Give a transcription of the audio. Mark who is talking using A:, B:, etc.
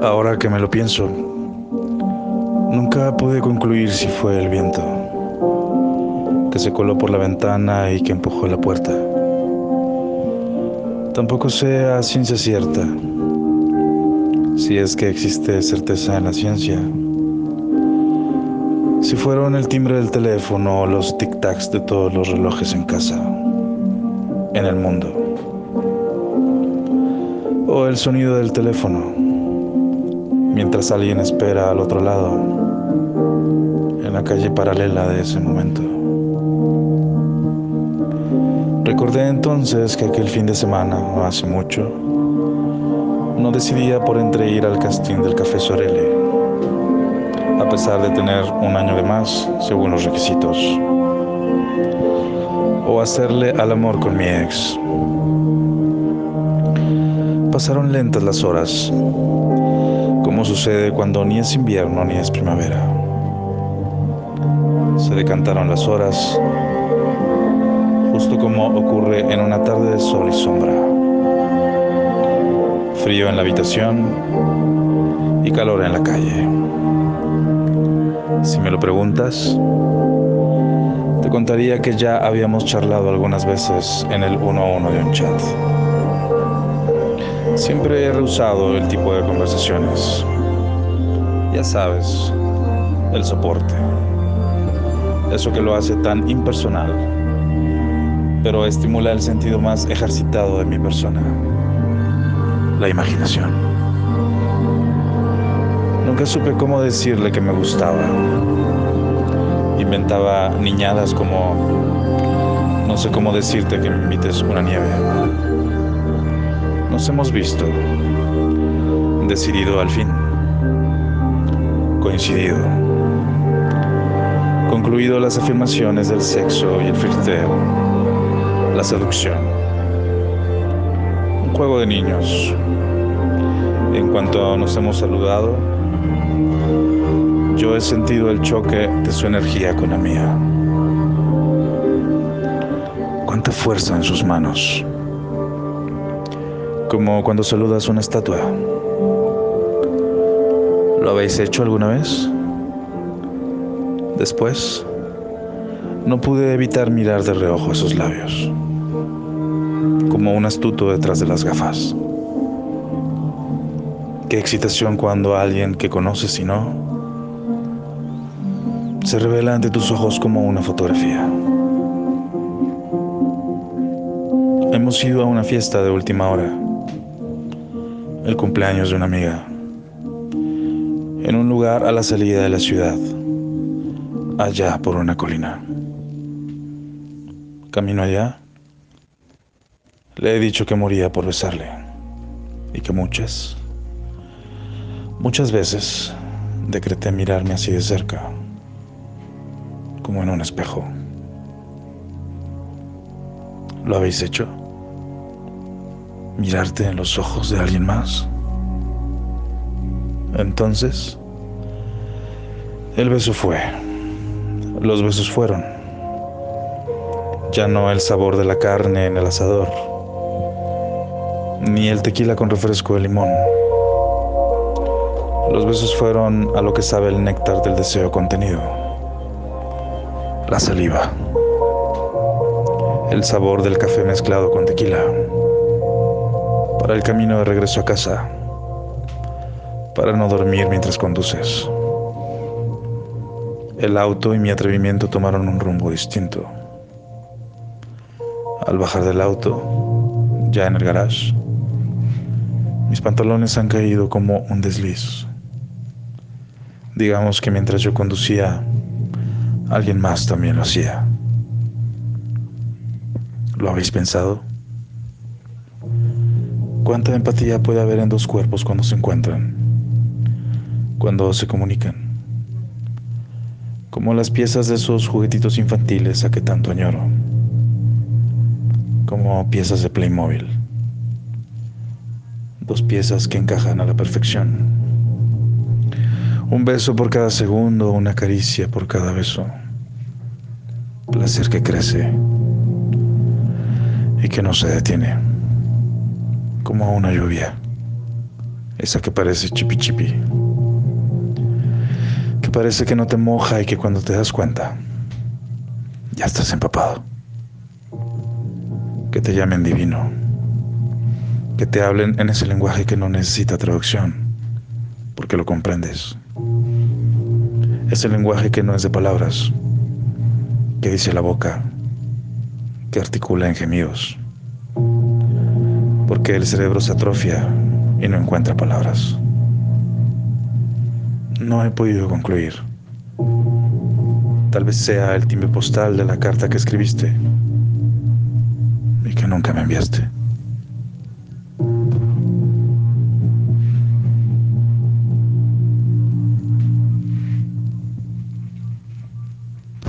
A: Ahora que me lo pienso, nunca pude concluir si fue el viento que se coló por la ventana y que empujó la puerta. Tampoco sé a ciencia cierta si es que existe certeza en la ciencia. Si fueron el timbre del teléfono o los tic-tacs de todos los relojes en casa, en el mundo, o el sonido del teléfono mientras alguien espera al otro lado, en la calle paralela de ese momento. Recordé entonces que aquel fin de semana, no hace mucho, no decidía por entre ir al casting del Café Sorelle, a pesar de tener un año de más, según los requisitos, o hacerle al amor con mi ex. Pasaron lentas las horas como sucede cuando ni es invierno ni es primavera. Se decantaron las horas, justo como ocurre en una tarde de sol y sombra. Frío en la habitación y calor en la calle. Si me lo preguntas, te contaría que ya habíamos charlado algunas veces en el uno a uno de un chat. Siempre he rehusado el tipo de conversaciones. Ya sabes, el soporte. Eso que lo hace tan impersonal, pero estimula el sentido más ejercitado de mi persona, la imaginación. Nunca supe cómo decirle que me gustaba. Inventaba niñadas como, no sé cómo decirte que me invites una nieve nos hemos visto, decidido al fin, coincidido, concluido las afirmaciones del sexo y el flirteo, la seducción, un juego de niños. En cuanto nos hemos saludado, yo he sentido el choque de su energía con la mía. Cuánta fuerza en sus manos como cuando saludas una estatua. ¿Lo habéis hecho alguna vez? Después, no pude evitar mirar de reojo esos labios, como un astuto detrás de las gafas. Qué excitación cuando alguien que conoces y no se revela ante tus ojos como una fotografía. Hemos ido a una fiesta de última hora. El cumpleaños de una amiga, en un lugar a la salida de la ciudad, allá por una colina. Camino allá, le he dicho que moría por besarle. Y que muchas, muchas veces decreté mirarme así de cerca, como en un espejo. ¿Lo habéis hecho? mirarte en los ojos de alguien más. Entonces, el beso fue. Los besos fueron. Ya no el sabor de la carne en el asador, ni el tequila con refresco de limón. Los besos fueron a lo que sabe el néctar del deseo contenido. La saliva. El sabor del café mezclado con tequila para el camino de regreso a casa, para no dormir mientras conduces. El auto y mi atrevimiento tomaron un rumbo distinto. Al bajar del auto, ya en el garage, mis pantalones han caído como un desliz. Digamos que mientras yo conducía, alguien más también lo hacía. ¿Lo habéis pensado? ¿Cuánta empatía puede haber en dos cuerpos cuando se encuentran? Cuando se comunican. Como las piezas de esos juguetitos infantiles a que tanto añoro. Como piezas de Playmobil. Dos piezas que encajan a la perfección. Un beso por cada segundo, una caricia por cada beso. Placer que crece. y que no se detiene, como una lluvia, esa que parece chipi chipi, que parece que no te moja y que cuando te das cuenta, ya estás empapado, que te llamen divino, que te hablen en ese lenguaje que no necesita traducción, porque lo comprendes, ese lenguaje que no es de palabras, que dice la boca, que articula en gemidos, porque el cerebro se atrofia y no encuentra palabras. No he podido concluir. Tal vez sea el timbre postal de la carta que escribiste y que nunca me enviaste.